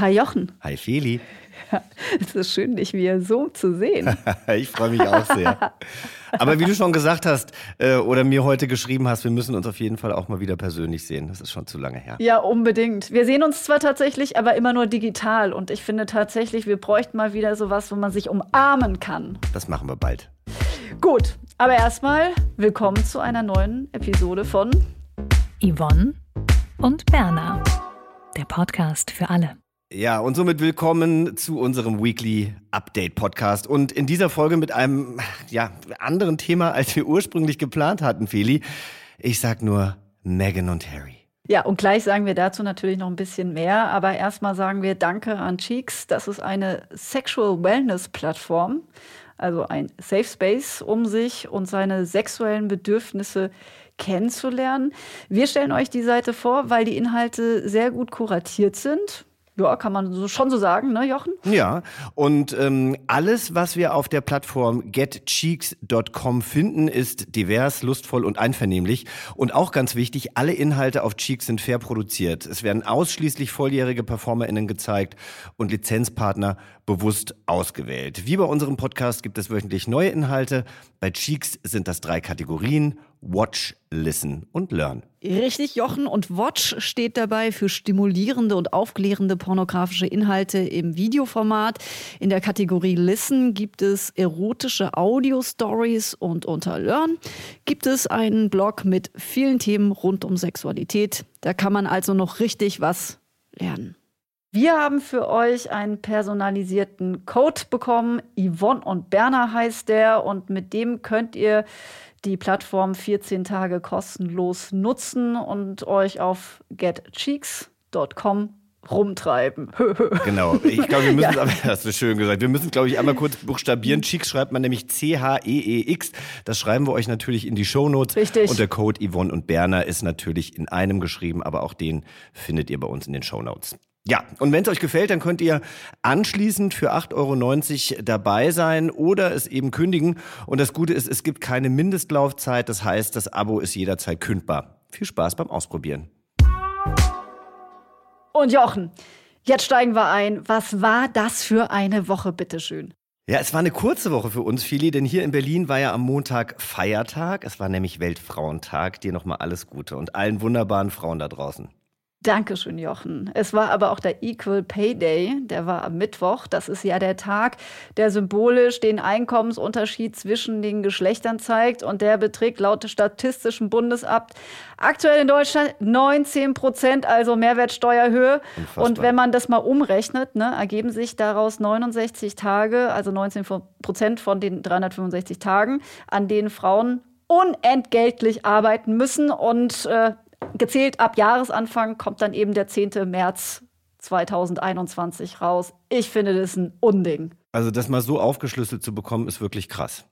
Hi Jochen, Hi Feli. es ist schön, dich wieder so zu sehen. Ich freue mich auch sehr. Aber wie du schon gesagt hast äh, oder mir heute geschrieben hast, wir müssen uns auf jeden Fall auch mal wieder persönlich sehen. Das ist schon zu lange her. ja, unbedingt. Wir sehen uns zwar tatsächlich, aber immer nur digital. Und ich finde tatsächlich, wir bräuchten mal wieder sowas, wo man sich umarmen kann. Das machen wir bald. Gut, aber erstmal willkommen zu einer neuen Episode von Yvonne und Berna. Der Podcast für alle. Ja, und somit willkommen zu unserem Weekly Update Podcast. Und in dieser Folge mit einem ja, anderen Thema, als wir ursprünglich geplant hatten, Feli. Ich sag nur Meghan und Harry. Ja, und gleich sagen wir dazu natürlich noch ein bisschen mehr. Aber erstmal sagen wir Danke an Cheeks. Das ist eine Sexual Wellness Plattform, also ein Safe Space, um sich und seine sexuellen Bedürfnisse kennenzulernen. Wir stellen euch die Seite vor, weil die Inhalte sehr gut kuratiert sind. Ja, kann man so, schon so sagen, ne, Jochen? Ja, und ähm, alles, was wir auf der Plattform getcheeks.com finden, ist divers, lustvoll und einvernehmlich. Und auch ganz wichtig, alle Inhalte auf Cheeks sind fair produziert. Es werden ausschließlich volljährige PerformerInnen gezeigt und Lizenzpartner bewusst ausgewählt. Wie bei unserem Podcast gibt es wöchentlich neue Inhalte. Bei Cheeks sind das drei Kategorien. Watch, Listen und Learn. Richtig, Jochen. Und Watch steht dabei für stimulierende und aufklärende pornografische Inhalte im Videoformat. In der Kategorie Listen gibt es erotische Audio-Stories und unter Learn gibt es einen Blog mit vielen Themen rund um Sexualität. Da kann man also noch richtig was lernen. Wir haben für euch einen personalisierten Code bekommen. Yvonne und Berner heißt der und mit dem könnt ihr die Plattform 14 Tage kostenlos nutzen und euch auf getcheeks.com rumtreiben. Genau. Ich glaube, wir müssen, Ja. aber, hast du schön gesagt, wir müssen, glaube ich, einmal kurz buchstabieren. Cheeks schreibt man nämlich C-H-E-E-X. Das schreiben wir euch natürlich in die Shownotes. Richtig. Und der Code Yvonne und Berner ist natürlich in einem geschrieben, aber auch den findet ihr bei uns in den Shownotes. Ja, und wenn es euch gefällt, dann könnt ihr anschließend für 8,90 Euro dabei sein oder es eben kündigen. Und das Gute ist, es gibt keine Mindestlaufzeit. Das heißt, das Abo ist jederzeit kündbar. Viel Spaß beim Ausprobieren. Und Jochen, jetzt steigen wir ein. Was war das für eine Woche, bitteschön? Ja, es war eine kurze Woche für uns, Fili, denn hier in Berlin war ja am Montag Feiertag. Es war nämlich Weltfrauentag. Dir nochmal alles Gute und allen wunderbaren Frauen da draußen. Dankeschön, Jochen. Es war aber auch der Equal Pay Day, der war am Mittwoch. Das ist ja der Tag, der symbolisch den Einkommensunterschied zwischen den Geschlechtern zeigt. Und der beträgt laut Statistischem Bundesamt aktuell in Deutschland 19 Prozent, also Mehrwertsteuerhöhe. Unfassbar. Und wenn man das mal umrechnet, ne, ergeben sich daraus 69 Tage, also 19 Prozent von den 365 Tagen, an denen Frauen unentgeltlich arbeiten müssen. Und äh, gezählt ab Jahresanfang kommt dann eben der 10. März 2021 raus. Ich finde das ein Unding. Also das mal so aufgeschlüsselt zu bekommen, ist wirklich krass.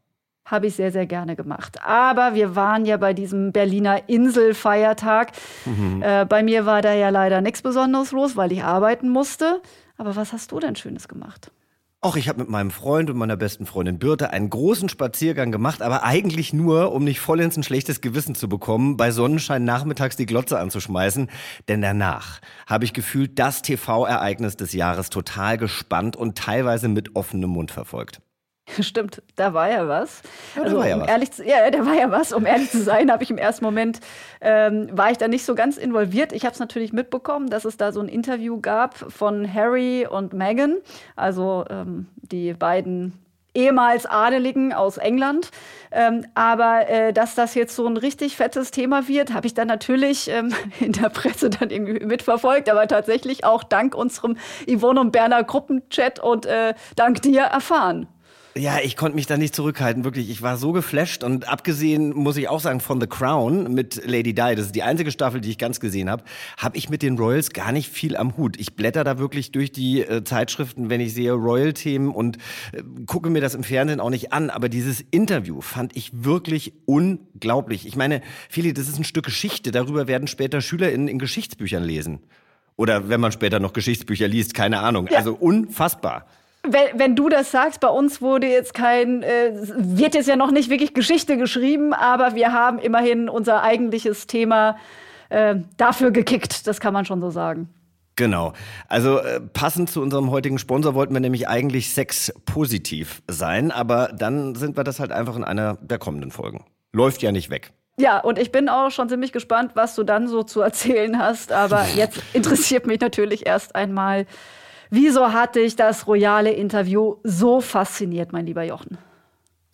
Habe ich sehr, sehr gerne gemacht. Aber wir waren ja bei diesem Berliner Inselfeiertag. Äh, bei mir war da ja leider nichts Besonderes los, weil ich arbeiten musste. Aber was hast du denn Schönes gemacht? Auch ich habe mit meinem Freund und meiner besten Freundin Birte einen großen Spaziergang gemacht, aber eigentlich nur, um nicht vollends ein schlechtes Gewissen zu bekommen, bei Sonnenschein nachmittags die Glotze anzuschmeißen. Denn danach habe ich gefühlt das TV-Ereignis des Jahres total gespannt und teilweise mit offenem Mund verfolgt. Stimmt, da war ja was. Ja, da also, war ja um was. Ehrlich zu, ja, da war ja was. Um ehrlich zu sein, habe ich im ersten Moment, ähm, war ich da nicht so ganz involviert. Ich habe es natürlich mitbekommen, dass es da so ein Interview gab von Harry und Meghan, also ähm, die beiden ehemals Adeligen aus England. Ähm, aber äh, dass das jetzt so ein richtig fettes Thema wird, habe ich dann natürlich ähm, in der Presse dann irgendwie mitverfolgt, aber tatsächlich auch dank unserem Yvonne und Berner Gruppenchat und äh, dank dir erfahren. Ja, ich konnte mich da nicht zurückhalten, wirklich. Ich war so geflasht und abgesehen, muss ich auch sagen, von The Crown mit Lady Di, das ist die einzige Staffel, die ich ganz gesehen habe, habe ich mit den Royals gar nicht viel am Hut. Ich blätter da wirklich durch die äh, Zeitschriften, wenn ich sehe Royal-Themen und äh, gucke mir das im Fernsehen auch nicht an. Aber dieses Interview fand ich wirklich unglaublich. Ich meine, Feli, das ist ein Stück Geschichte. Darüber werden später SchülerInnen in Geschichtsbüchern lesen. Oder wenn man später noch Geschichtsbücher liest, keine Ahnung. Ja. Also unfassbar wenn, wenn du das sagst, bei uns wurde jetzt kein, äh, wird jetzt ja noch nicht wirklich Geschichte geschrieben, aber wir haben immerhin unser eigentliches Thema äh, dafür gekickt, das kann man schon so sagen. Genau. Also äh, passend zu unserem heutigen Sponsor wollten wir nämlich eigentlich Sex positiv sein, aber dann sind wir das halt einfach in einer der kommenden Folgen. Läuft ja nicht weg. Ja, und ich bin auch schon ziemlich gespannt, was du dann so zu erzählen hast, aber jetzt interessiert mich natürlich erst einmal, Wieso hat dich das royale Interview so fasziniert, mein lieber Jochen?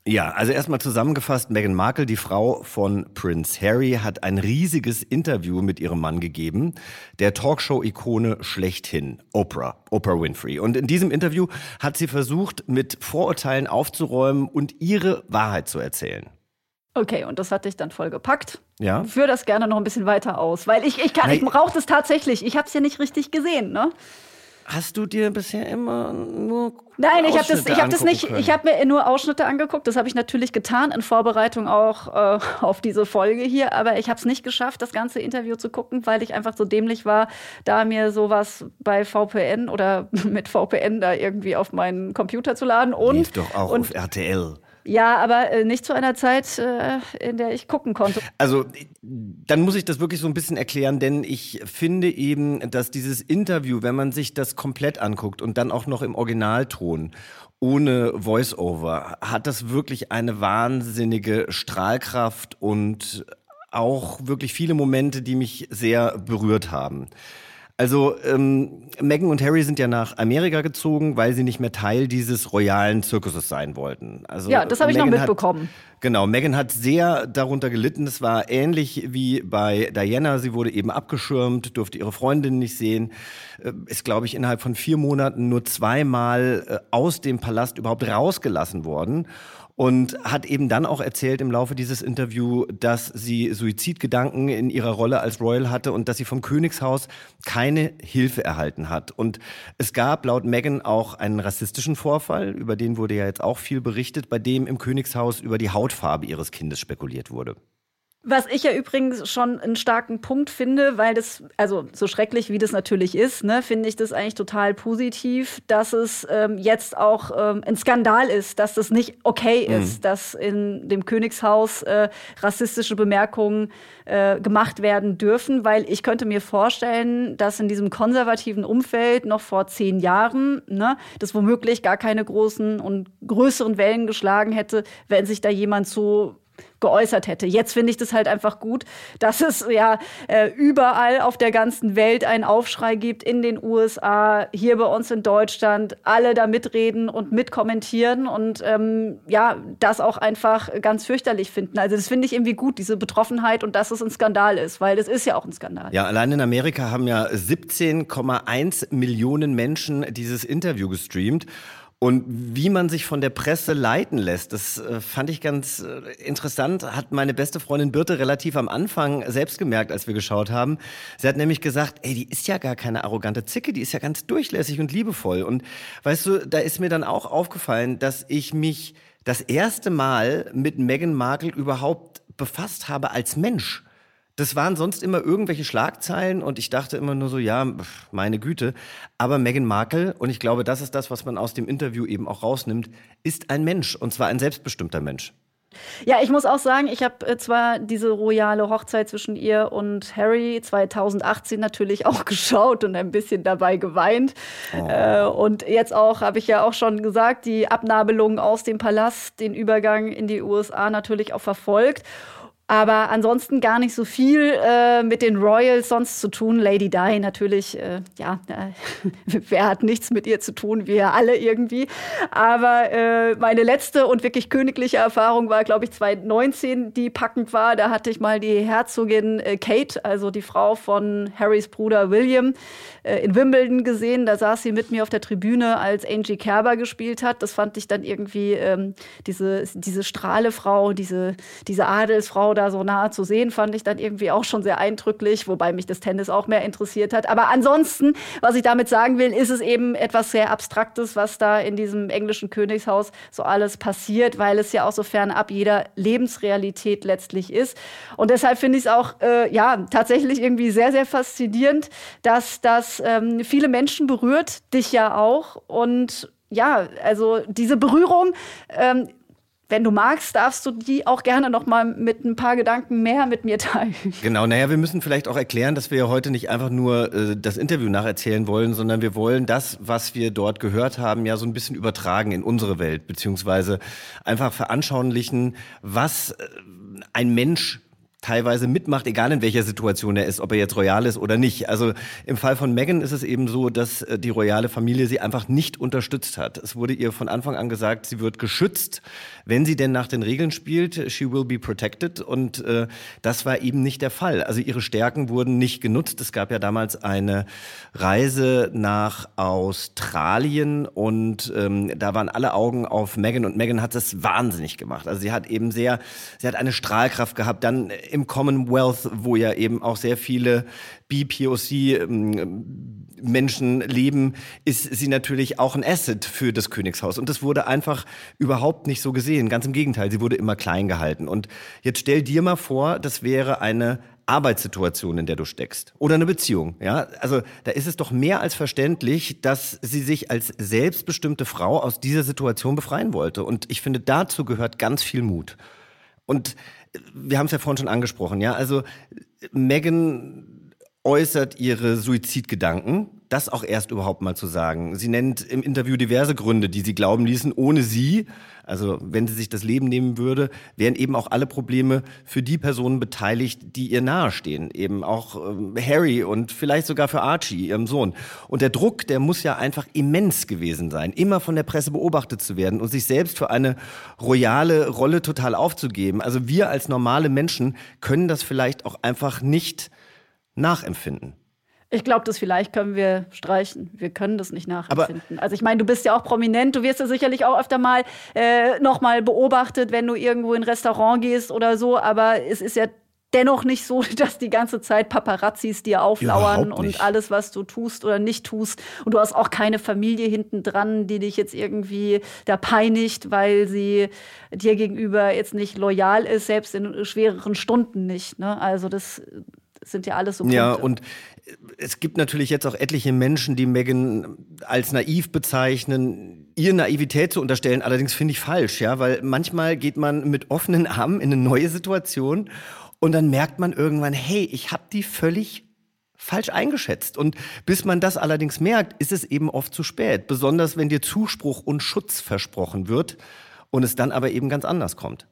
Ja, also erstmal zusammengefasst, Meghan Markle, die Frau von Prince Harry, hat ein riesiges Interview mit ihrem Mann gegeben, der Talkshow-Ikone schlechthin, Oprah, Oprah Winfrey. Und in diesem Interview hat sie versucht, mit Vorurteilen aufzuräumen und ihre Wahrheit zu erzählen. Okay, und das hat dich dann voll gepackt. Ja. Führ das gerne noch ein bisschen weiter aus, weil ich, ich kann, ich brauche das tatsächlich. Ich habe es ja nicht richtig gesehen, ne? Hast du dir bisher immer nur Nein, ich habe das, ich hab das nicht. Können. Ich habe mir nur Ausschnitte angeguckt. Das habe ich natürlich getan in Vorbereitung auch äh, auf diese Folge hier. Aber ich habe es nicht geschafft, das ganze Interview zu gucken, weil ich einfach so dämlich war, da mir sowas bei VPN oder mit VPN da irgendwie auf meinen Computer zu laden. Und Lief doch auch und, auf RTL. Ja, aber äh, nicht zu einer Zeit, äh, in der ich gucken konnte. Also, dann muss ich das wirklich so ein bisschen erklären, denn ich finde eben, dass dieses Interview, wenn man sich das komplett anguckt und dann auch noch im Originalton ohne Voice-Over, hat das wirklich eine wahnsinnige Strahlkraft und auch wirklich viele Momente, die mich sehr berührt haben. Also ähm, Meghan und Harry sind ja nach Amerika gezogen, weil sie nicht mehr Teil dieses royalen Zirkuses sein wollten. Also, ja, das habe ich noch mitbekommen. Hat, genau, Meghan hat sehr darunter gelitten. Es war ähnlich wie bei Diana. Sie wurde eben abgeschirmt, durfte ihre Freundin nicht sehen. Äh, ist, glaube ich, innerhalb von vier Monaten nur zweimal äh, aus dem Palast überhaupt rausgelassen worden und hat eben dann auch erzählt im Laufe dieses Interviews, dass sie Suizidgedanken in ihrer Rolle als Royal hatte und dass sie vom Königshaus keine Hilfe erhalten hat. Und es gab laut Meghan auch einen rassistischen Vorfall, über den wurde ja jetzt auch viel berichtet, bei dem im Königshaus über die Hautfarbe ihres Kindes spekuliert wurde. Was ich ja übrigens schon einen starken Punkt finde, weil das, also so schrecklich wie das natürlich ist, ne, finde ich das eigentlich total positiv, dass es ähm, jetzt auch ähm, ein Skandal ist, dass das nicht okay mhm. ist, dass in dem Königshaus äh, rassistische Bemerkungen äh, gemacht werden dürfen, weil ich könnte mir vorstellen, dass in diesem konservativen Umfeld noch vor zehn Jahren ne, das womöglich gar keine großen und größeren Wellen geschlagen hätte, wenn sich da jemand so geäußert hätte. Jetzt finde ich das halt einfach gut, dass es ja äh, überall auf der ganzen Welt einen Aufschrei gibt, in den USA, hier bei uns in Deutschland, alle da mitreden und mitkommentieren und ähm, ja, das auch einfach ganz fürchterlich finden. Also das finde ich irgendwie gut, diese Betroffenheit und dass es ein Skandal ist, weil das ist ja auch ein Skandal. Ja, allein in Amerika haben ja 17,1 Millionen Menschen dieses Interview gestreamt. Und wie man sich von der Presse leiten lässt, das äh, fand ich ganz äh, interessant, hat meine beste Freundin Birte relativ am Anfang selbst gemerkt, als wir geschaut haben. Sie hat nämlich gesagt, ey, die ist ja gar keine arrogante Zicke, die ist ja ganz durchlässig und liebevoll. Und weißt du, da ist mir dann auch aufgefallen, dass ich mich das erste Mal mit Meghan Markle überhaupt befasst habe als Mensch. Das waren sonst immer irgendwelche Schlagzeilen und ich dachte immer nur so, ja, meine Güte. Aber Meghan Markle, und ich glaube, das ist das, was man aus dem Interview eben auch rausnimmt, ist ein Mensch und zwar ein selbstbestimmter Mensch. Ja, ich muss auch sagen, ich habe äh, zwar diese royale Hochzeit zwischen ihr und Harry 2018 natürlich auch geschaut und ein bisschen dabei geweint. Oh. Äh, und jetzt auch, habe ich ja auch schon gesagt, die Abnabelung aus dem Palast, den Übergang in die USA natürlich auch verfolgt. Aber ansonsten gar nicht so viel äh, mit den Royals sonst zu tun. Lady Di natürlich, äh, ja, äh, wer hat nichts mit ihr zu tun? Wir alle irgendwie. Aber äh, meine letzte und wirklich königliche Erfahrung war, glaube ich, 2019, die packend war. Da hatte ich mal die Herzogin äh, Kate, also die Frau von Harrys Bruder William, äh, in Wimbledon gesehen. Da saß sie mit mir auf der Tribüne, als Angie Kerber gespielt hat. Das fand ich dann irgendwie ähm, diese, diese Strahlefrau, diese, diese Adelsfrau da so nahe zu sehen, fand ich dann irgendwie auch schon sehr eindrücklich, wobei mich das Tennis auch mehr interessiert hat. Aber ansonsten, was ich damit sagen will, ist es eben etwas sehr Abstraktes, was da in diesem englischen Königshaus so alles passiert, weil es ja auch so fernab jeder Lebensrealität letztlich ist. Und deshalb finde ich es auch, äh, ja, tatsächlich irgendwie sehr, sehr faszinierend, dass das ähm, viele Menschen berührt, dich ja auch. Und ja, also diese Berührung ähm, wenn du magst, darfst du die auch gerne noch mal mit ein paar Gedanken mehr mit mir teilen. Genau, naja, wir müssen vielleicht auch erklären, dass wir ja heute nicht einfach nur äh, das Interview nacherzählen wollen, sondern wir wollen das, was wir dort gehört haben, ja so ein bisschen übertragen in unsere Welt, beziehungsweise einfach veranschaulichen, was äh, ein Mensch teilweise mitmacht, egal in welcher Situation er ist, ob er jetzt royal ist oder nicht. Also im Fall von Meghan ist es eben so, dass äh, die royale Familie sie einfach nicht unterstützt hat. Es wurde ihr von Anfang an gesagt, sie wird geschützt, wenn sie denn nach den Regeln spielt. She will be protected. Und äh, das war eben nicht der Fall. Also ihre Stärken wurden nicht genutzt. Es gab ja damals eine Reise nach Australien und ähm, da waren alle Augen auf Meghan und Meghan hat das wahnsinnig gemacht. Also sie hat eben sehr, sie hat eine Strahlkraft gehabt. Dann im Commonwealth, wo ja eben auch sehr viele BPOC-Menschen ähm, leben, ist sie natürlich auch ein Asset für das Königshaus. Und das wurde einfach überhaupt nicht so gesehen. Ganz im Gegenteil, sie wurde immer klein gehalten. Und jetzt stell dir mal vor, das wäre eine Arbeitssituation, in der du steckst oder eine Beziehung, ja? Also, da ist es doch mehr als verständlich, dass sie sich als selbstbestimmte Frau aus dieser Situation befreien wollte und ich finde dazu gehört ganz viel Mut. Und wir haben es ja vorhin schon angesprochen, ja. Also Megan äußert ihre Suizidgedanken. Das auch erst überhaupt mal zu sagen. Sie nennt im Interview diverse Gründe, die sie glauben ließen, ohne sie, also wenn sie sich das Leben nehmen würde, wären eben auch alle Probleme für die Personen beteiligt, die ihr nahestehen. Eben auch äh, Harry und vielleicht sogar für Archie, ihrem Sohn. Und der Druck, der muss ja einfach immens gewesen sein, immer von der Presse beobachtet zu werden und sich selbst für eine royale Rolle total aufzugeben. Also wir als normale Menschen können das vielleicht auch einfach nicht nachempfinden. Ich glaube, das vielleicht können wir streichen. Wir können das nicht nachempfinden. Aber also ich meine, du bist ja auch prominent. Du wirst ja sicherlich auch öfter mal äh, noch mal beobachtet, wenn du irgendwo in ein Restaurant gehst oder so. Aber es ist ja dennoch nicht so, dass die ganze Zeit Paparazzis dir auflauern und alles, was du tust oder nicht tust. Und du hast auch keine Familie hinten dran, die dich jetzt irgendwie da peinigt, weil sie dir gegenüber jetzt nicht loyal ist, selbst in schwereren Stunden nicht. Ne? Also das sind ja alles so Punkte. Ja, und es gibt natürlich jetzt auch etliche Menschen, die Megan als naiv bezeichnen. Ihr Naivität zu unterstellen, allerdings finde ich falsch, ja, weil manchmal geht man mit offenen Armen in eine neue Situation und dann merkt man irgendwann, hey, ich habe die völlig falsch eingeschätzt. Und bis man das allerdings merkt, ist es eben oft zu spät, besonders wenn dir Zuspruch und Schutz versprochen wird und es dann aber eben ganz anders kommt.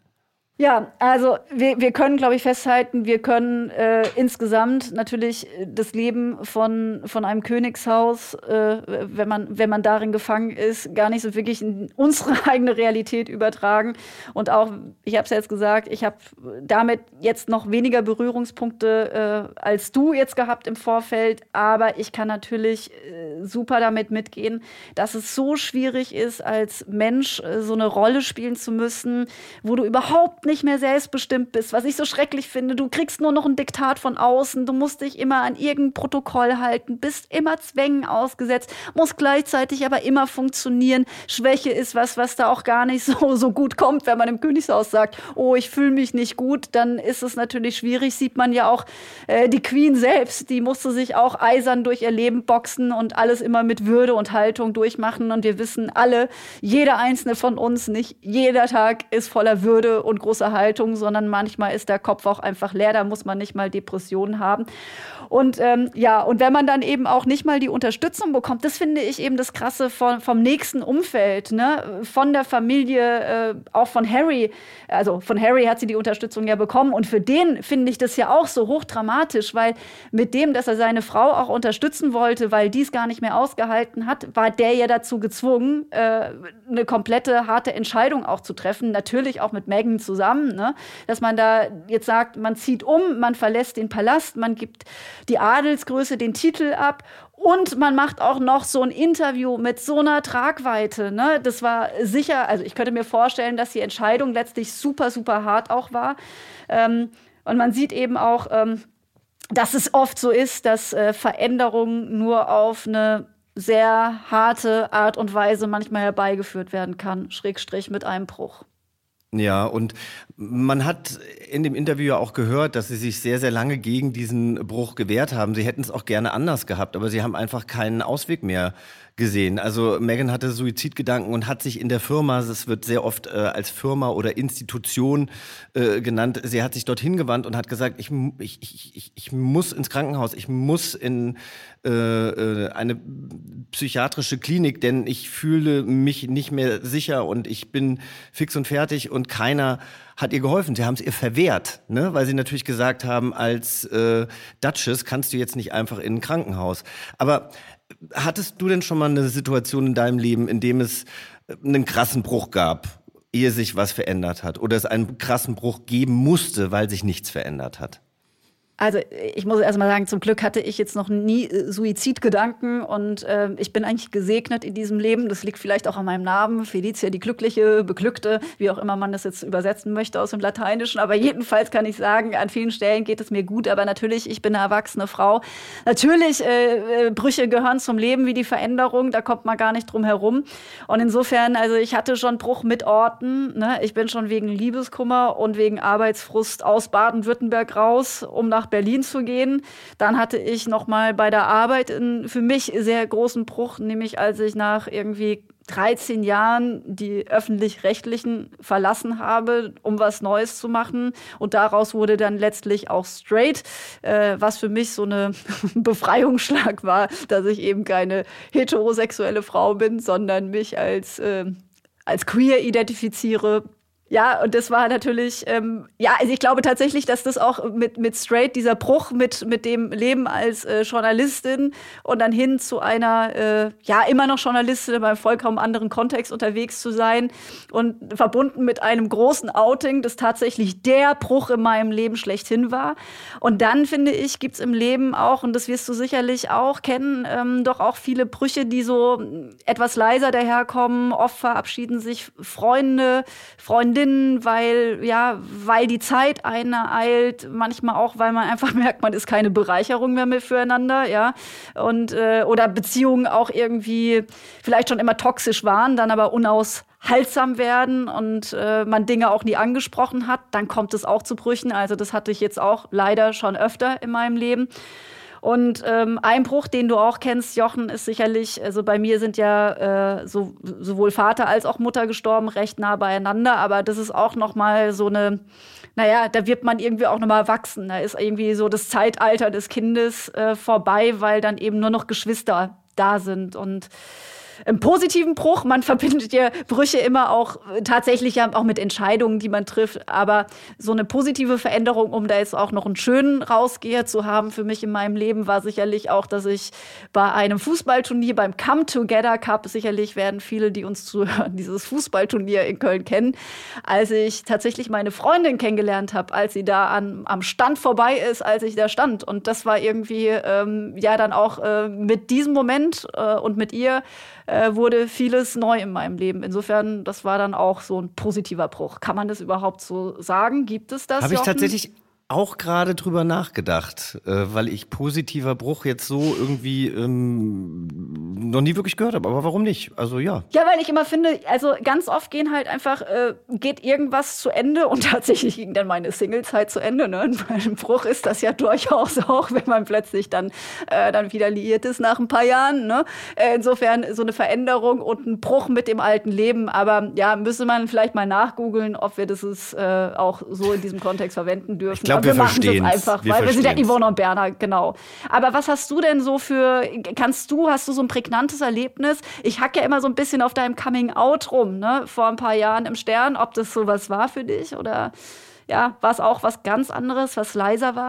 Ja, also wir, wir können, glaube ich, festhalten, wir können äh, insgesamt natürlich das Leben von, von einem Königshaus, äh, wenn, man, wenn man darin gefangen ist, gar nicht so wirklich in unsere eigene Realität übertragen. Und auch, ich habe es ja jetzt gesagt, ich habe damit jetzt noch weniger Berührungspunkte äh, als du jetzt gehabt im Vorfeld. Aber ich kann natürlich äh, super damit mitgehen, dass es so schwierig ist, als Mensch äh, so eine Rolle spielen zu müssen, wo du überhaupt nicht mehr selbstbestimmt bist, was ich so schrecklich finde. Du kriegst nur noch ein Diktat von außen, du musst dich immer an irgendein Protokoll halten, bist immer Zwängen ausgesetzt, musst gleichzeitig aber immer funktionieren. Schwäche ist was, was da auch gar nicht so, so gut kommt, wenn man im Königshaus sagt, oh, ich fühle mich nicht gut, dann ist es natürlich schwierig. Sieht man ja auch äh, die Queen selbst, die musste sich auch eisern durch ihr Leben boxen und alles immer mit Würde und Haltung durchmachen. Und wir wissen alle, jeder einzelne von uns, nicht jeder Tag ist voller Würde und großer große Haltung, sondern manchmal ist der Kopf auch einfach leer, da muss man nicht mal Depressionen haben. Und ähm, ja, und wenn man dann eben auch nicht mal die Unterstützung bekommt, das finde ich eben das Krasse von, vom nächsten Umfeld, ne? von der Familie, äh, auch von Harry. Also von Harry hat sie die Unterstützung ja bekommen. Und für den finde ich das ja auch so hochdramatisch, weil mit dem, dass er seine Frau auch unterstützen wollte, weil die es gar nicht mehr ausgehalten hat, war der ja dazu gezwungen, äh, eine komplette harte Entscheidung auch zu treffen. Natürlich auch mit Megan zusammen, ne? dass man da jetzt sagt, man zieht um, man verlässt den Palast, man gibt die Adelsgröße den Titel ab und man macht auch noch so ein Interview mit so einer Tragweite. Ne? Das war sicher, also ich könnte mir vorstellen, dass die Entscheidung letztlich super, super hart auch war. Ähm, und man sieht eben auch, ähm, dass es oft so ist, dass äh, Veränderungen nur auf eine sehr harte Art und Weise manchmal herbeigeführt werden kann, Schrägstrich mit einem Bruch. Ja, und man hat in dem Interview ja auch gehört, dass sie sich sehr, sehr lange gegen diesen Bruch gewehrt haben. Sie hätten es auch gerne anders gehabt, aber sie haben einfach keinen Ausweg mehr gesehen. Also Megan hatte Suizidgedanken und hat sich in der Firma, es wird sehr oft äh, als Firma oder Institution äh, genannt, sie hat sich dorthin gewandt und hat gesagt, ich, ich, ich, ich muss ins Krankenhaus, ich muss in äh, äh, eine psychiatrische Klinik, denn ich fühle mich nicht mehr sicher und ich bin fix und fertig und keiner hat ihr geholfen. Sie haben es ihr verwehrt, ne? weil sie natürlich gesagt haben, als äh, Duchess kannst du jetzt nicht einfach in ein Krankenhaus. Aber Hattest du denn schon mal eine Situation in deinem Leben, in dem es äh, einen krassen Bruch gab, ehe sich was verändert hat? Oder es einen krassen Bruch geben musste, weil sich nichts verändert hat? Also ich muss erst mal sagen, zum Glück hatte ich jetzt noch nie äh, Suizidgedanken und äh, ich bin eigentlich gesegnet in diesem Leben. Das liegt vielleicht auch an meinem Namen, Felicia die Glückliche, Beglückte, wie auch immer man das jetzt übersetzen möchte aus dem Lateinischen. Aber jedenfalls kann ich sagen, an vielen Stellen geht es mir gut. Aber natürlich, ich bin eine erwachsene Frau. Natürlich, äh, äh, Brüche gehören zum Leben wie die Veränderung, da kommt man gar nicht drum herum. Und insofern, also ich hatte schon Bruch mit Orten. Ne? Ich bin schon wegen Liebeskummer und wegen Arbeitsfrust aus Baden-Württemberg raus, um nach Berlin zu gehen. Dann hatte ich noch mal bei der Arbeit einen für mich sehr großen Bruch, nämlich als ich nach irgendwie 13 Jahren die öffentlich-rechtlichen verlassen habe, um was Neues zu machen. Und daraus wurde dann letztlich auch straight, äh, was für mich so eine Befreiungsschlag war, dass ich eben keine heterosexuelle Frau bin, sondern mich als, äh, als queer identifiziere, ja, und das war natürlich, ähm, ja, also ich glaube tatsächlich, dass das auch mit, mit Straight, dieser Bruch mit, mit dem Leben als äh, Journalistin und dann hin zu einer, äh, ja, immer noch Journalistin, aber im vollkommen anderen Kontext unterwegs zu sein und verbunden mit einem großen Outing, das tatsächlich der Bruch in meinem Leben schlechthin war. Und dann, finde ich, gibt's im Leben auch, und das wirst du sicherlich auch kennen, ähm, doch auch viele Brüche, die so etwas leiser daherkommen. Oft verabschieden sich Freunde, Freundinnen, Sinn, weil, ja, weil die Zeit eine eilt, manchmal auch, weil man einfach merkt, man ist keine Bereicherung mehr füreinander, ja. Und, äh, oder Beziehungen auch irgendwie vielleicht schon immer toxisch waren, dann aber unaushaltsam werden und äh, man Dinge auch nie angesprochen hat, dann kommt es auch zu Brüchen. Also das hatte ich jetzt auch leider schon öfter in meinem Leben. Und ähm, ein Bruch, den du auch kennst, Jochen, ist sicherlich, also bei mir sind ja äh, so, sowohl Vater als auch Mutter gestorben, recht nah beieinander, aber das ist auch noch mal so eine, naja, da wird man irgendwie auch noch mal wachsen. Da ist irgendwie so das Zeitalter des Kindes äh, vorbei, weil dann eben nur noch Geschwister da sind und einen positiven Bruch. Man verbindet ja Brüche immer auch äh, tatsächlich ja auch mit Entscheidungen, die man trifft. Aber so eine positive Veränderung, um da jetzt auch noch einen schönen Rausgeher zu haben für mich in meinem Leben, war sicherlich auch, dass ich bei einem Fußballturnier, beim Come Together Cup, sicherlich werden viele, die uns zuhören, dieses Fußballturnier in Köln kennen, als ich tatsächlich meine Freundin kennengelernt habe, als sie da an, am Stand vorbei ist, als ich da stand. Und das war irgendwie ähm, ja dann auch äh, mit diesem Moment äh, und mit ihr äh, wurde vieles neu in meinem Leben. Insofern, das war dann auch so ein positiver Bruch. Kann man das überhaupt so sagen? Gibt es das? Habe ich tatsächlich auch gerade drüber nachgedacht, äh, weil ich positiver Bruch jetzt so irgendwie ähm, noch nie wirklich gehört habe, aber warum nicht? Also ja. Ja, weil ich immer finde, also ganz oft gehen halt einfach, äh, geht irgendwas zu Ende und tatsächlich ging dann meine Singlezeit zu Ende. Ne? Ein Bruch ist das ja durchaus auch, wenn man plötzlich dann, äh, dann wieder liiert ist nach ein paar Jahren. Ne? Äh, insofern so eine Veränderung und ein Bruch mit dem alten Leben. Aber ja, müsste man vielleicht mal nachgoogeln, ob wir das ist, äh, auch so in diesem Kontext verwenden dürfen. Ich glaube, wir, wir machen es einfach, wir weil wir sind ja Yvonne und Berner, genau. Aber was hast du denn so für, kannst du, hast du so ein prägnantes Erlebnis? Ich hack ja immer so ein bisschen auf deinem Coming Out rum, ne? Vor ein paar Jahren im Stern, ob das sowas war für dich oder ja, war es auch was ganz anderes, was leiser war?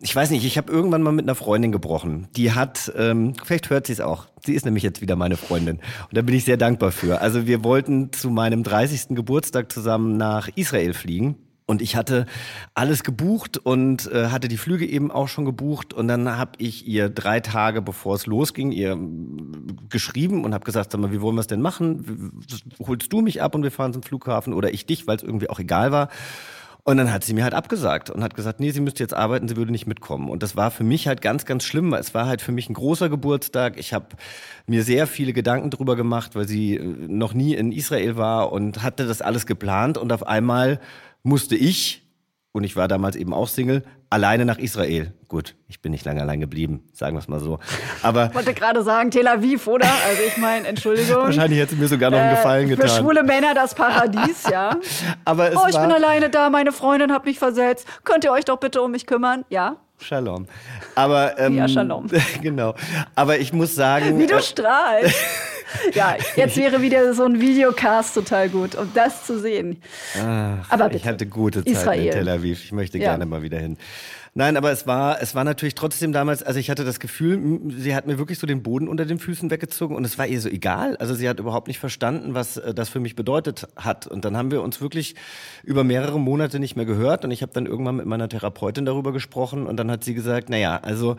Ich weiß nicht, ich habe irgendwann mal mit einer Freundin gebrochen. Die hat, ähm, vielleicht hört sie es auch. Sie ist nämlich jetzt wieder meine Freundin. Und da bin ich sehr dankbar für. Also wir wollten zu meinem 30. Geburtstag zusammen nach Israel fliegen. Und ich hatte alles gebucht und äh, hatte die Flüge eben auch schon gebucht. Und dann habe ich ihr drei Tage, bevor es losging, ihr geschrieben und habe gesagt, sag mal, wie wollen wir es denn machen? Holst du mich ab und wir fahren zum Flughafen oder ich dich, weil es irgendwie auch egal war. Und dann hat sie mir halt abgesagt und hat gesagt, nee, sie müsste jetzt arbeiten, sie würde nicht mitkommen. Und das war für mich halt ganz, ganz schlimm, weil es war halt für mich ein großer Geburtstag. Ich habe mir sehr viele Gedanken drüber gemacht, weil sie äh, noch nie in Israel war und hatte das alles geplant. Und auf einmal musste ich, und ich war damals eben auch Single, alleine nach Israel. Gut, ich bin nicht lange allein geblieben, sagen wir es mal so. Aber ich wollte gerade sagen Tel Aviv, oder? Also ich meine, Entschuldigung. Wahrscheinlich hätte mir sogar noch einen Gefallen äh, getan. Für schwule Männer das Paradies, ja. Aber oh, ich bin alleine da, meine Freundin hat mich versetzt. Könnt ihr euch doch bitte um mich kümmern? Ja. Shalom. Aber ähm, ja, Shalom. genau. Aber ich muss sagen, wie du äh, strahlst. ja, jetzt wäre wieder so ein Videocast total gut, um das zu sehen. Ach, Aber bitte. ich hatte gute Zeit in Tel Aviv. Ich möchte ja. gerne mal wieder hin. Nein, aber es war, es war natürlich trotzdem damals, also ich hatte das Gefühl, sie hat mir wirklich so den Boden unter den Füßen weggezogen und es war ihr so egal. Also sie hat überhaupt nicht verstanden, was äh, das für mich bedeutet hat. Und dann haben wir uns wirklich über mehrere Monate nicht mehr gehört und ich habe dann irgendwann mit meiner Therapeutin darüber gesprochen und dann hat sie gesagt, naja, also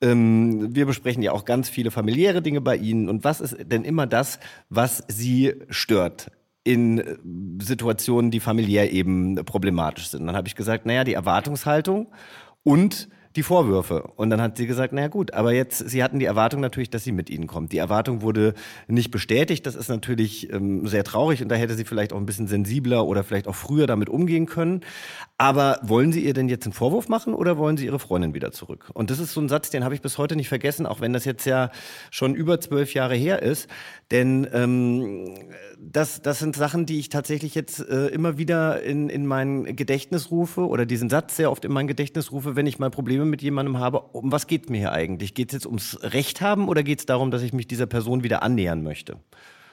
ähm, wir besprechen ja auch ganz viele familiäre Dinge bei Ihnen und was ist denn immer das, was Sie stört? in äh, Situationen, die familiär eben problematisch sind. Dann habe ich gesagt, naja, die Erwartungshaltung und die Vorwürfe. Und dann hat sie gesagt, naja gut, aber jetzt, sie hatten die Erwartung natürlich, dass sie mit ihnen kommt. Die Erwartung wurde nicht bestätigt. Das ist natürlich ähm, sehr traurig und da hätte sie vielleicht auch ein bisschen sensibler oder vielleicht auch früher damit umgehen können. Aber wollen Sie ihr denn jetzt einen Vorwurf machen oder wollen Sie Ihre Freundin wieder zurück? Und das ist so ein Satz, den habe ich bis heute nicht vergessen, auch wenn das jetzt ja schon über zwölf Jahre her ist. Denn ähm, das, das sind Sachen, die ich tatsächlich jetzt äh, immer wieder in, in mein Gedächtnis rufe oder diesen Satz sehr oft in mein Gedächtnis rufe, wenn ich mal Probleme mit jemandem habe. Um was geht mir hier eigentlich? Geht es jetzt ums Recht haben oder geht es darum, dass ich mich dieser Person wieder annähern möchte?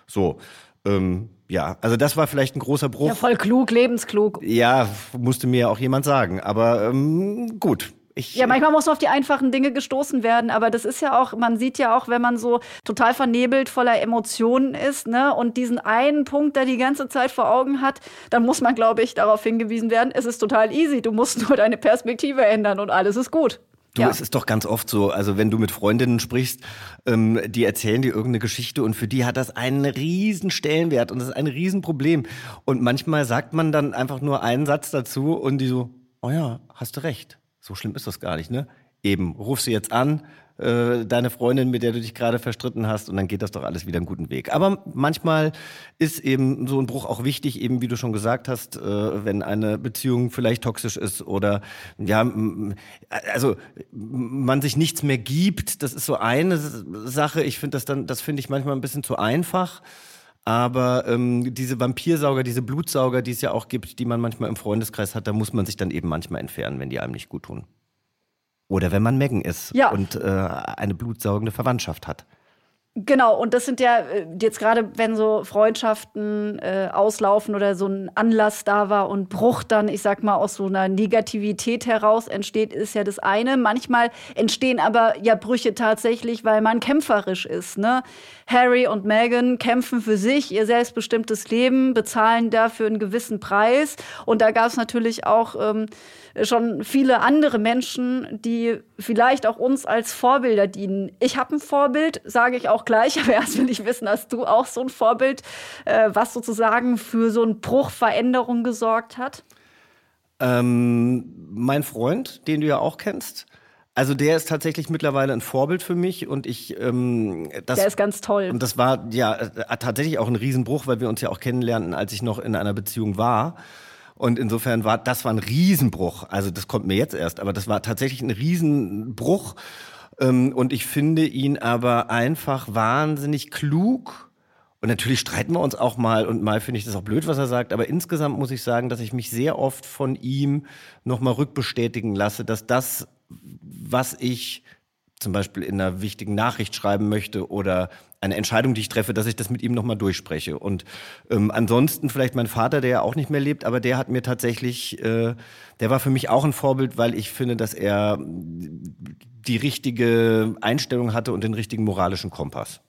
So. Ähm, ja, also das war vielleicht ein großer Bruch. Ja, voll klug, lebensklug. Ja, musste mir auch jemand sagen. Aber ähm, gut, ich, ja, manchmal muss man auf die einfachen Dinge gestoßen werden, aber das ist ja auch, man sieht ja auch, wenn man so total vernebelt voller Emotionen ist, ne, und diesen einen Punkt da die ganze Zeit vor Augen hat, dann muss man, glaube ich, darauf hingewiesen werden, es ist total easy, du musst nur deine Perspektive ändern und alles ist gut. Du, ja. es ist doch ganz oft so, also wenn du mit Freundinnen sprichst, ähm, die erzählen dir irgendeine Geschichte und für die hat das einen riesen Stellenwert und das ist ein Riesenproblem. Und manchmal sagt man dann einfach nur einen Satz dazu und die so, oh ja, hast du recht so schlimm ist das gar nicht, ne? Eben, ruf sie jetzt an, äh, deine Freundin, mit der du dich gerade verstritten hast, und dann geht das doch alles wieder einen guten Weg. Aber manchmal ist eben so ein Bruch auch wichtig, eben wie du schon gesagt hast, äh, wenn eine Beziehung vielleicht toxisch ist oder ja, also man sich nichts mehr gibt, das ist so eine Sache. Ich finde das dann, das finde ich manchmal ein bisschen zu einfach. Aber ähm, diese Vampirsauger, diese Blutsauger, die es ja auch gibt, die man manchmal im Freundeskreis hat, da muss man sich dann eben manchmal entfernen, wenn die einem nicht gut tun. Oder wenn man Megan ist ja. und äh, eine blutsaugende Verwandtschaft hat. Genau, und das sind ja äh, jetzt gerade, wenn so Freundschaften äh, auslaufen oder so ein Anlass da war und Bruch dann, ich sag mal, aus so einer Negativität heraus entsteht, ist ja das eine. Manchmal entstehen aber ja Brüche tatsächlich, weil man kämpferisch ist. Ne? Harry und Meghan kämpfen für sich, ihr selbstbestimmtes Leben, bezahlen dafür einen gewissen Preis. Und da gab es natürlich auch ähm, schon viele andere Menschen, die vielleicht auch uns als Vorbilder dienen. Ich habe ein Vorbild, sage ich auch gleich, aber erst will ich wissen, hast du auch so ein Vorbild, äh, was sozusagen für so einen Bruch, Veränderung gesorgt hat? Ähm, mein Freund, den du ja auch kennst, also der ist tatsächlich mittlerweile ein Vorbild für mich und ich ähm, das der ist ganz toll und das war ja äh, tatsächlich auch ein Riesenbruch, weil wir uns ja auch kennenlernten, als ich noch in einer Beziehung war und insofern war das war ein Riesenbruch. Also das kommt mir jetzt erst, aber das war tatsächlich ein Riesenbruch. Ähm, und ich finde ihn aber einfach wahnsinnig klug. Und natürlich streiten wir uns auch mal und mal finde ich das auch blöd, was er sagt. Aber insgesamt muss ich sagen, dass ich mich sehr oft von ihm nochmal rückbestätigen lasse, dass das, was ich zum Beispiel in einer wichtigen Nachricht schreiben möchte oder eine Entscheidung, die ich treffe, dass ich das mit ihm nochmal durchspreche. Und ähm, ansonsten vielleicht mein Vater, der ja auch nicht mehr lebt, aber der hat mir tatsächlich, äh, der war für mich auch ein Vorbild, weil ich finde, dass er die richtige Einstellung hatte und den richtigen moralischen Kompass.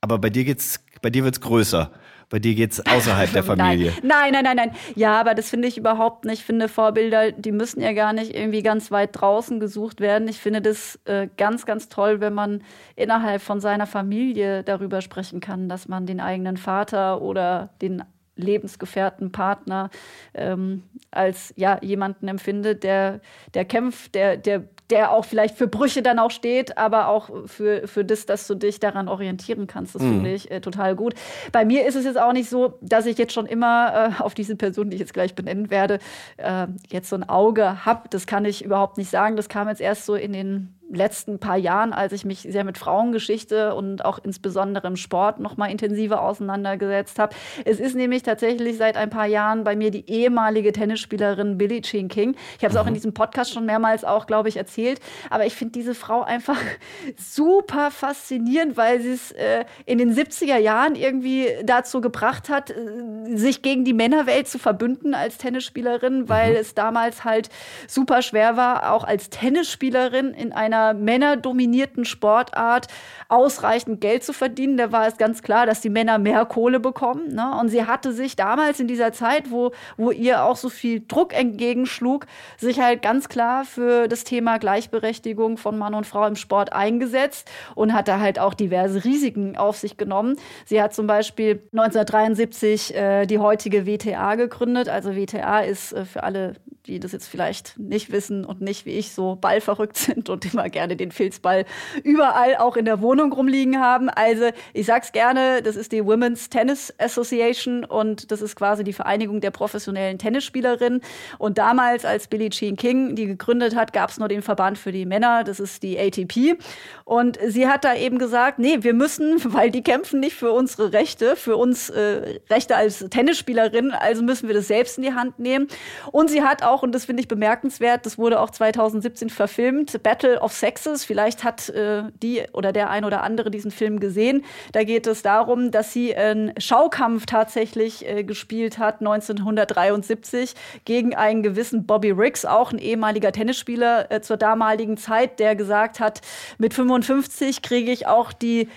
Aber bei dir geht's, bei dir wird's größer. Bei dir geht es außerhalb der Familie. Nein, nein, nein, nein. Ja, aber das finde ich überhaupt nicht. Ich finde Vorbilder, die müssen ja gar nicht irgendwie ganz weit draußen gesucht werden. Ich finde das äh, ganz, ganz toll, wenn man innerhalb von seiner Familie darüber sprechen kann, dass man den eigenen Vater oder den Lebensgefährten, Partner ähm, als ja jemanden empfindet, der, der kämpft, der, der der auch vielleicht für Brüche dann auch steht, aber auch für, für das, dass du dich daran orientieren kannst. Das mhm. finde ich äh, total gut. Bei mir ist es jetzt auch nicht so, dass ich jetzt schon immer äh, auf diese Person, die ich jetzt gleich benennen werde, äh, jetzt so ein Auge habe. Das kann ich überhaupt nicht sagen. Das kam jetzt erst so in den letzten paar Jahren, als ich mich sehr mit Frauengeschichte und auch insbesondere im Sport noch mal intensiver auseinandergesetzt habe. Es ist nämlich tatsächlich seit ein paar Jahren bei mir die ehemalige Tennisspielerin Billie Jean King. Ich habe es auch in mhm. diesem Podcast schon mehrmals auch, glaube ich, erzählt. Aber ich finde diese Frau einfach super faszinierend, weil sie es äh, in den 70er Jahren irgendwie dazu gebracht hat, äh, sich gegen die Männerwelt zu verbünden als Tennisspielerin, weil mhm. es damals halt super schwer war, auch als Tennisspielerin in einer einer männerdominierten Sportart ausreichend Geld zu verdienen. Da war es ganz klar, dass die Männer mehr Kohle bekommen. Ne? Und sie hatte sich damals in dieser Zeit, wo, wo ihr auch so viel Druck entgegenschlug, sich halt ganz klar für das Thema Gleichberechtigung von Mann und Frau im Sport eingesetzt und hat da halt auch diverse Risiken auf sich genommen. Sie hat zum Beispiel 1973 äh, die heutige WTA gegründet. Also WTA ist äh, für alle, die das jetzt vielleicht nicht wissen und nicht wie ich so ballverrückt sind und immer gerne den Filzball überall auch in der Wohnung rumliegen haben. Also ich sag's gerne, das ist die Women's Tennis Association und das ist quasi die Vereinigung der professionellen Tennisspielerinnen. Und damals, als Billie Jean King die gegründet hat, gab es nur den Verband für die Männer, das ist die ATP. Und sie hat da eben gesagt, nee, wir müssen, weil die kämpfen nicht für unsere Rechte, für uns äh, Rechte als Tennisspielerin, also müssen wir das selbst in die Hand nehmen. Und sie hat auch, und das finde ich bemerkenswert, das wurde auch 2017 verfilmt, Battle of Sexes, vielleicht hat äh, die oder der ein oder andere diesen Film gesehen. Da geht es darum, dass sie einen Schaukampf tatsächlich äh, gespielt hat 1973 gegen einen gewissen Bobby Riggs, auch ein ehemaliger Tennisspieler äh, zur damaligen Zeit, der gesagt hat, mit 55 kriege ich auch die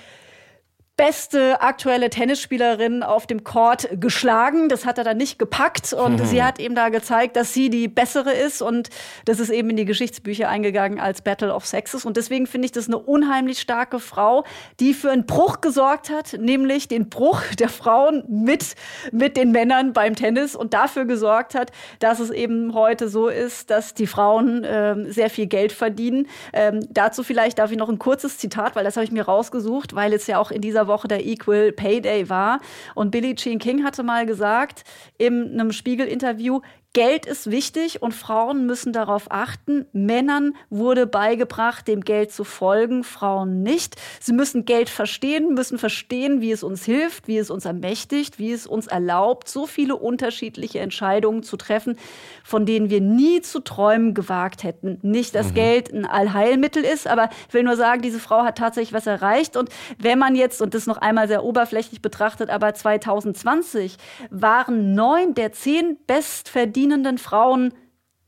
beste aktuelle Tennisspielerin auf dem Court geschlagen. Das hat er dann nicht gepackt und mhm. sie hat ihm da gezeigt, dass sie die bessere ist und das ist eben in die Geschichtsbücher eingegangen als Battle of Sexes und deswegen finde ich das eine unheimlich starke Frau, die für einen Bruch gesorgt hat, nämlich den Bruch der Frauen mit mit den Männern beim Tennis und dafür gesorgt hat, dass es eben heute so ist, dass die Frauen ähm, sehr viel Geld verdienen. Ähm, dazu vielleicht darf ich noch ein kurzes Zitat, weil das habe ich mir rausgesucht, weil es ja auch in dieser dieser Woche der Equal Pay Day war. Und Billie Jean King hatte mal gesagt in einem Spiegel-Interview, Geld ist wichtig und Frauen müssen darauf achten. Männern wurde beigebracht, dem Geld zu folgen, Frauen nicht. Sie müssen Geld verstehen, müssen verstehen, wie es uns hilft, wie es uns ermächtigt, wie es uns erlaubt, so viele unterschiedliche Entscheidungen zu treffen, von denen wir nie zu träumen gewagt hätten. Nicht, dass mhm. Geld ein Allheilmittel ist, aber ich will nur sagen, diese Frau hat tatsächlich was erreicht. Und wenn man jetzt, und das noch einmal sehr oberflächlich betrachtet, aber 2020 waren neun der zehn bestverdienenden verdienenden Frauen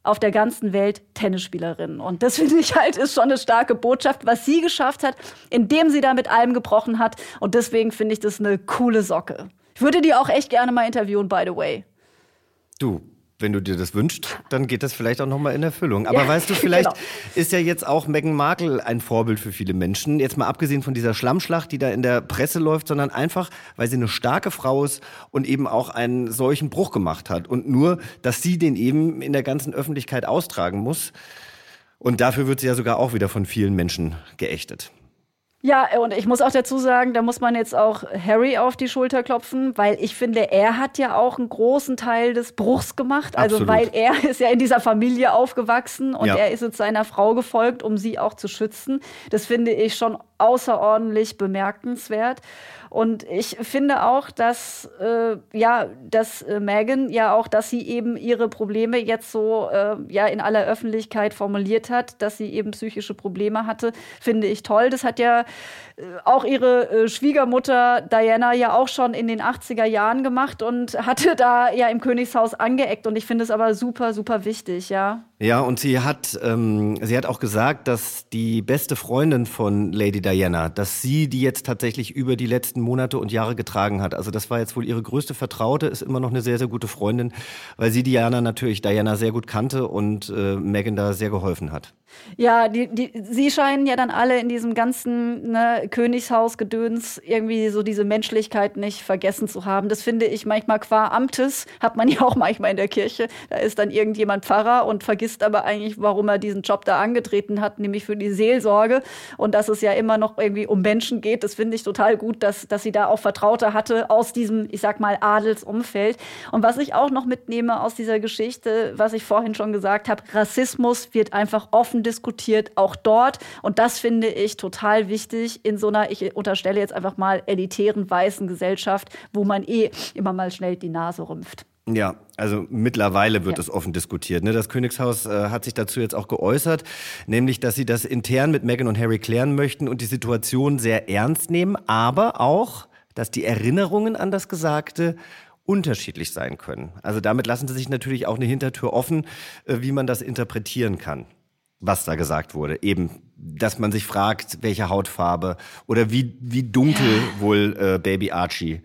auf der ganzen Welt Tennisspielerinnen. Und das finde ich halt ist schon eine starke Botschaft, was sie geschafft hat, indem sie da mit allem gebrochen hat. Und deswegen finde ich das eine coole Socke. Ich würde die auch echt gerne mal interviewen, by the way. Du, wenn du dir das wünschst, dann geht das vielleicht auch nochmal in Erfüllung. Aber ja, weißt du, vielleicht genau. ist ja jetzt auch Meghan Markle ein Vorbild für viele Menschen. Jetzt mal abgesehen von dieser Schlammschlacht, die da in der Presse läuft, sondern einfach, weil sie eine starke Frau ist und eben auch einen solchen Bruch gemacht hat. Und nur, dass sie den eben in der ganzen Öffentlichkeit austragen muss. Und dafür wird sie ja sogar auch wieder von vielen Menschen geächtet. Ja, und ich muss auch dazu sagen, da muss man jetzt auch Harry auf die Schulter klopfen, weil ich finde, er hat ja auch einen großen Teil des Bruchs gemacht. Also, Absolut. weil er ist ja in dieser Familie aufgewachsen und ja. er ist jetzt seiner Frau gefolgt, um sie auch zu schützen. Das finde ich schon außerordentlich bemerkenswert. Und ich finde auch, dass äh, ja, dass äh, Megan ja auch, dass sie eben ihre Probleme jetzt so äh, ja in aller Öffentlichkeit formuliert hat, dass sie eben psychische Probleme hatte, finde ich toll. Das hat ja äh, auch ihre äh, Schwiegermutter Diana ja auch schon in den 80er Jahren gemacht und hatte da ja im Königshaus angeeckt. Und ich finde es aber super, super wichtig, ja. Ja, und sie hat, ähm, sie hat auch gesagt, dass die beste Freundin von Lady Diana, dass sie die jetzt tatsächlich über die letzten Monate und Jahre getragen hat. Also das war jetzt wohl ihre größte Vertraute, ist immer noch eine sehr, sehr gute Freundin, weil sie Diana natürlich, Diana sehr gut kannte und äh, Megan da sehr geholfen hat. Ja, die, die, sie scheinen ja dann alle in diesem ganzen ne, Königshausgedöns irgendwie so diese Menschlichkeit nicht vergessen zu haben. Das finde ich manchmal qua Amtes, hat man ja auch manchmal in der Kirche. Da ist dann irgendjemand Pfarrer und vergisst aber eigentlich, warum er diesen Job da angetreten hat, nämlich für die Seelsorge. Und dass es ja immer noch irgendwie um Menschen geht, das finde ich total gut, dass, dass sie da auch Vertraute hatte aus diesem, ich sag mal, Adelsumfeld. Und was ich auch noch mitnehme aus dieser Geschichte, was ich vorhin schon gesagt habe, Rassismus wird einfach offen diskutiert, auch dort. Und das finde ich total wichtig in so einer, ich unterstelle jetzt einfach mal, elitären weißen Gesellschaft, wo man eh immer mal schnell die Nase rümpft. Ja, also mittlerweile wird ja. es offen diskutiert. Ne? Das Königshaus äh, hat sich dazu jetzt auch geäußert, nämlich, dass sie das intern mit Meghan und Harry klären möchten und die Situation sehr ernst nehmen, aber auch, dass die Erinnerungen an das Gesagte unterschiedlich sein können. Also damit lassen sie sich natürlich auch eine Hintertür offen, äh, wie man das interpretieren kann was da gesagt wurde. Eben, dass man sich fragt, welche Hautfarbe oder wie, wie dunkel ja. wohl äh, Baby Archie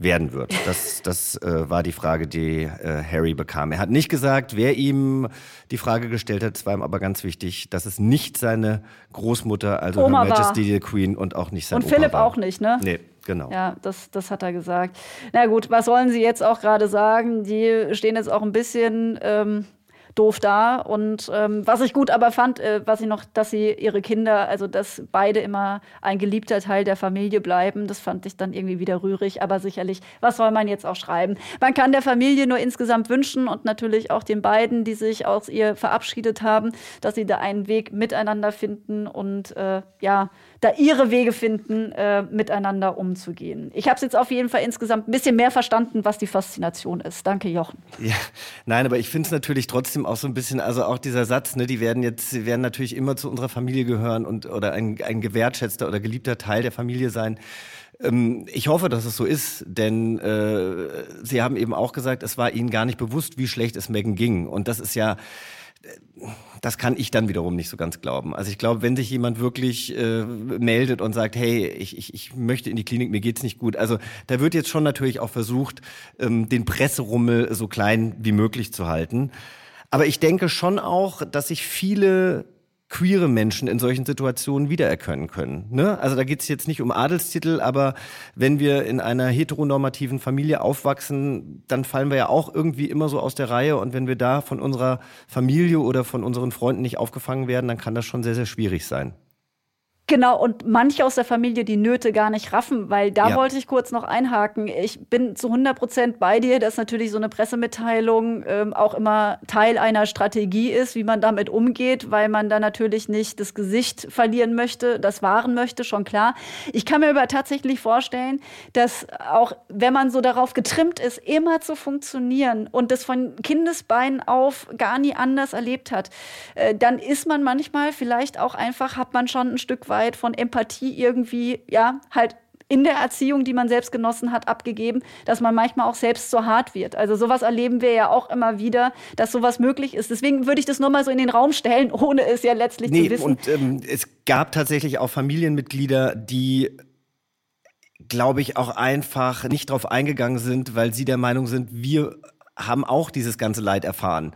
werden wird. Das, das äh, war die Frage, die äh, Harry bekam. Er hat nicht gesagt, wer ihm die Frage gestellt hat. Es war ihm aber ganz wichtig, dass es nicht seine Großmutter, also Oma Her Majesty the Queen und auch nicht sein Und Opa Philipp war. auch nicht, ne? Nee. Genau. Ja, das, das hat er gesagt. Na gut, was wollen Sie jetzt auch gerade sagen? Die stehen jetzt auch ein bisschen ähm, doof da. Und ähm, was ich gut aber fand, äh, was ich noch, dass sie ihre Kinder, also dass beide immer ein geliebter Teil der Familie bleiben, das fand ich dann irgendwie wieder rührig. Aber sicherlich, was soll man jetzt auch schreiben? Man kann der Familie nur insgesamt wünschen und natürlich auch den beiden, die sich aus ihr verabschiedet haben, dass sie da einen Weg miteinander finden und äh, ja, da ihre Wege finden, äh, miteinander umzugehen. Ich habe es jetzt auf jeden Fall insgesamt ein bisschen mehr verstanden, was die Faszination ist. Danke, Jochen. Ja, nein, aber ich finde es natürlich trotzdem auch so ein bisschen, also auch dieser Satz, ne, die werden jetzt, sie werden natürlich immer zu unserer Familie gehören und oder ein, ein gewertschätzter oder geliebter Teil der Familie sein. Ähm, ich hoffe, dass es so ist, denn äh, Sie haben eben auch gesagt, es war Ihnen gar nicht bewusst, wie schlecht es Megan ging. Und das ist ja das kann ich dann wiederum nicht so ganz glauben. Also ich glaube, wenn sich jemand wirklich äh, meldet und sagt, hey, ich, ich, ich möchte in die Klinik, mir geht's nicht gut. Also da wird jetzt schon natürlich auch versucht, ähm, den Presserummel so klein wie möglich zu halten. Aber ich denke schon auch, dass sich viele queere Menschen in solchen Situationen wiedererkennen können. Ne? Also da geht es jetzt nicht um Adelstitel, aber wenn wir in einer heteronormativen Familie aufwachsen, dann fallen wir ja auch irgendwie immer so aus der Reihe. Und wenn wir da von unserer Familie oder von unseren Freunden nicht aufgefangen werden, dann kann das schon sehr, sehr schwierig sein. Genau, und manche aus der Familie die Nöte gar nicht raffen, weil da ja. wollte ich kurz noch einhaken. Ich bin zu 100 Prozent bei dir, dass natürlich so eine Pressemitteilung ähm, auch immer Teil einer Strategie ist, wie man damit umgeht, weil man da natürlich nicht das Gesicht verlieren möchte, das wahren möchte, schon klar. Ich kann mir aber tatsächlich vorstellen, dass auch wenn man so darauf getrimmt ist, immer zu funktionieren und das von Kindesbeinen auf gar nie anders erlebt hat, äh, dann ist man manchmal vielleicht auch einfach, hat man schon ein Stück weit weit von Empathie irgendwie, ja, halt in der Erziehung, die man selbst genossen hat, abgegeben, dass man manchmal auch selbst so hart wird. Also sowas erleben wir ja auch immer wieder, dass sowas möglich ist. Deswegen würde ich das nur mal so in den Raum stellen, ohne es ja letztlich nee, zu wissen. Und ähm, es gab tatsächlich auch Familienmitglieder, die glaube ich, auch einfach nicht drauf eingegangen sind, weil sie der Meinung sind, wir haben auch dieses ganze Leid erfahren.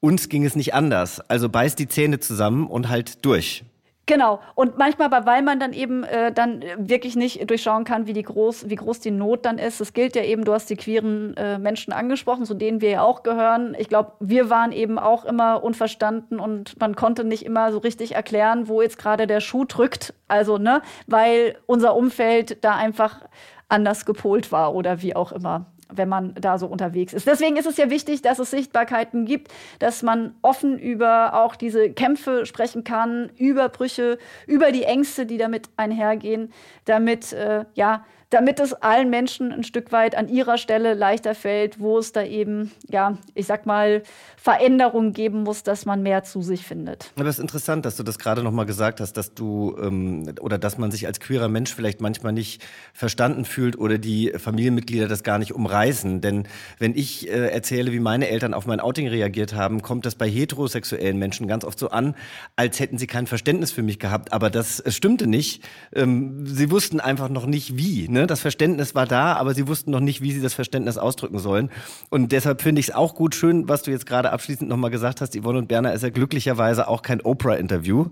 Uns ging es nicht anders. Also beißt die Zähne zusammen und halt durch. Genau. Und manchmal, weil man dann eben äh, dann wirklich nicht durchschauen kann, wie, die groß, wie groß die Not dann ist. Es gilt ja eben, du hast die queeren äh, Menschen angesprochen, zu denen wir ja auch gehören. Ich glaube, wir waren eben auch immer unverstanden und man konnte nicht immer so richtig erklären, wo jetzt gerade der Schuh drückt. Also, ne, weil unser Umfeld da einfach anders gepolt war oder wie auch immer wenn man da so unterwegs ist. Deswegen ist es ja wichtig, dass es Sichtbarkeiten gibt, dass man offen über auch diese Kämpfe sprechen kann, über Brüche, über die Ängste, die damit einhergehen, damit äh, ja damit es allen Menschen ein Stück weit an ihrer Stelle leichter fällt, wo es da eben, ja, ich sag mal, Veränderungen geben muss, dass man mehr zu sich findet. Aber es ist interessant, dass du das gerade nochmal gesagt hast, dass du ähm, oder dass man sich als queerer Mensch vielleicht manchmal nicht verstanden fühlt oder die Familienmitglieder das gar nicht umreißen. Denn wenn ich äh, erzähle, wie meine Eltern auf mein Outing reagiert haben, kommt das bei heterosexuellen Menschen ganz oft so an, als hätten sie kein Verständnis für mich gehabt. Aber das stimmte nicht. Ähm, sie wussten einfach noch nicht wie. Ne? Das Verständnis war da, aber sie wussten noch nicht, wie sie das Verständnis ausdrücken sollen. Und deshalb finde ich es auch gut schön, was du jetzt gerade abschließend nochmal gesagt hast. Yvonne und Berner ist ja glücklicherweise auch kein Oprah-Interview.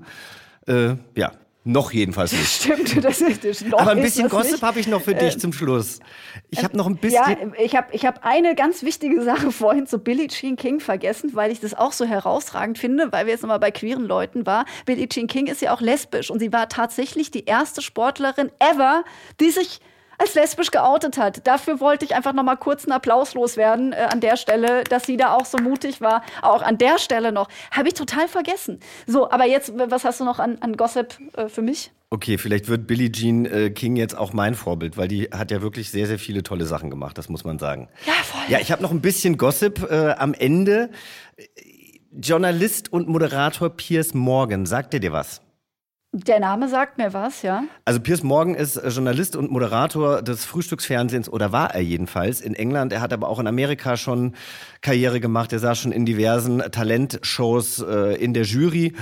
Äh, ja, noch jedenfalls nicht. Stimmt, das ist noch Aber ein bisschen Gossip habe ich noch für dich äh, zum Schluss. Ich habe noch ein bisschen. Ja, ich habe ich hab eine ganz wichtige Sache vorhin zu Billie Jean King vergessen, weil ich das auch so herausragend finde, weil wir jetzt nochmal bei queeren Leuten war. Billie Jean King ist ja auch lesbisch und sie war tatsächlich die erste Sportlerin ever, die sich als lesbisch geoutet hat. Dafür wollte ich einfach noch mal kurz einen Applaus loswerden äh, an der Stelle, dass sie da auch so mutig war. Auch an der Stelle noch. Habe ich total vergessen. So, aber jetzt, was hast du noch an, an Gossip äh, für mich? Okay, vielleicht wird Billie Jean äh, King jetzt auch mein Vorbild, weil die hat ja wirklich sehr, sehr viele tolle Sachen gemacht, das muss man sagen. Ja, voll. Ja, ich habe noch ein bisschen Gossip äh, am Ende. Journalist und Moderator Piers Morgan, sagt er dir was? Der Name sagt mir was, ja. Also Piers Morgan ist äh, Journalist und Moderator des Frühstücksfernsehens oder war er jedenfalls in England. Er hat aber auch in Amerika schon Karriere gemacht. Er saß schon in diversen Talentshows äh, in der Jury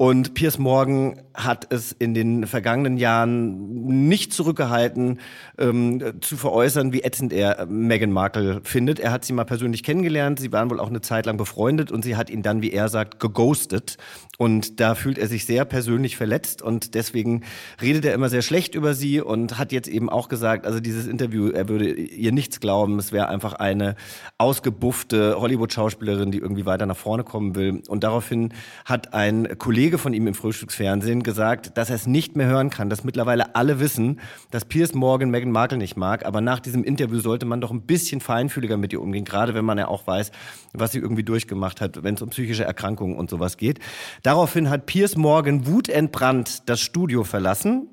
und Piers Morgan hat es in den vergangenen Jahren nicht zurückgehalten, ähm, zu veräußern, wie ätzend er Meghan Markle findet. Er hat sie mal persönlich kennengelernt, sie waren wohl auch eine Zeit lang befreundet und sie hat ihn dann, wie er sagt, geghostet. Und da fühlt er sich sehr persönlich verletzt und deswegen redet er immer sehr schlecht über sie und hat jetzt eben auch gesagt, also dieses Interview, er würde ihr nichts glauben, es wäre einfach eine ausgebuffte Hollywood-Schauspielerin, die irgendwie weiter nach vorne kommen will. Und daraufhin hat ein Kollege Kollege von ihm im Frühstücksfernsehen gesagt, dass er es nicht mehr hören kann, dass mittlerweile alle wissen, dass Piers Morgan Meghan Markle nicht mag. Aber nach diesem Interview sollte man doch ein bisschen feinfühliger mit ihr umgehen, gerade wenn man ja auch weiß, was sie irgendwie durchgemacht hat, wenn es um psychische Erkrankungen und sowas geht. Daraufhin hat Piers Morgan wutentbrannt das Studio verlassen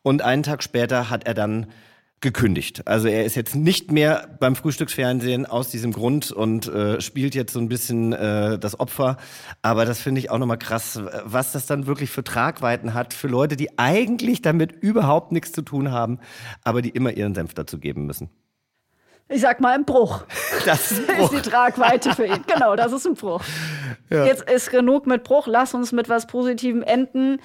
und einen Tag später hat er dann gekündigt. Also er ist jetzt nicht mehr beim Frühstücksfernsehen aus diesem Grund und äh, spielt jetzt so ein bisschen äh, das Opfer. Aber das finde ich auch nochmal krass, was das dann wirklich für Tragweiten hat für Leute, die eigentlich damit überhaupt nichts zu tun haben, aber die immer ihren Senf dazu geben müssen. Ich sag mal ein Bruch. Das ist, Bruch. ist die Tragweite für ihn. Genau, das ist ein Bruch. Ja. Jetzt ist genug mit Bruch. Lass uns mit was Positivem enden.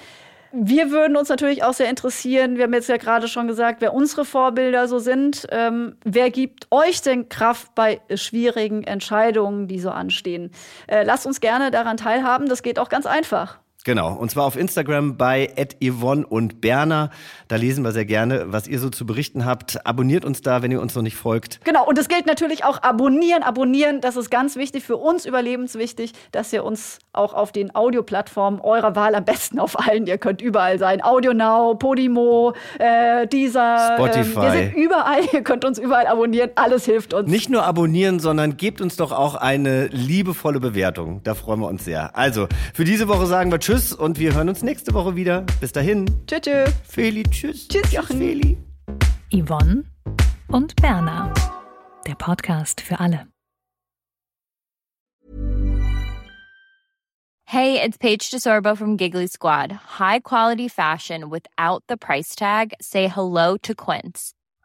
Wir würden uns natürlich auch sehr interessieren, wir haben jetzt ja gerade schon gesagt, wer unsere Vorbilder so sind. Ähm, wer gibt euch denn Kraft bei schwierigen Entscheidungen, die so anstehen? Äh, lasst uns gerne daran teilhaben, das geht auch ganz einfach. Genau, und zwar auf Instagram bei Yvonne und Berner. Da lesen wir sehr gerne, was ihr so zu berichten habt. Abonniert uns da, wenn ihr uns noch nicht folgt. Genau, und es gilt natürlich auch abonnieren, abonnieren. Das ist ganz wichtig, für uns überlebenswichtig, dass ihr uns auch auf den Audioplattformen eurer Wahl, am besten auf allen, ihr könnt überall sein. Audio Now, Podimo, äh, dieser. Spotify. Ähm, wir sind überall, ihr könnt uns überall abonnieren. Alles hilft uns. Nicht nur abonnieren, sondern gebt uns doch auch eine liebevolle Bewertung. Da freuen wir uns sehr. Also, für diese Woche sagen wir Tschüss und wir hören uns nächste Woche wieder. Bis dahin. Tschüss. tschüss. Feli, tschüss. Tschüss, Jochen. Feli. Yvonne und Berna. Der Podcast für alle. Hey, it's Paige DeSorbo from Giggly Squad. High quality fashion without the price tag. Say hello to Quince.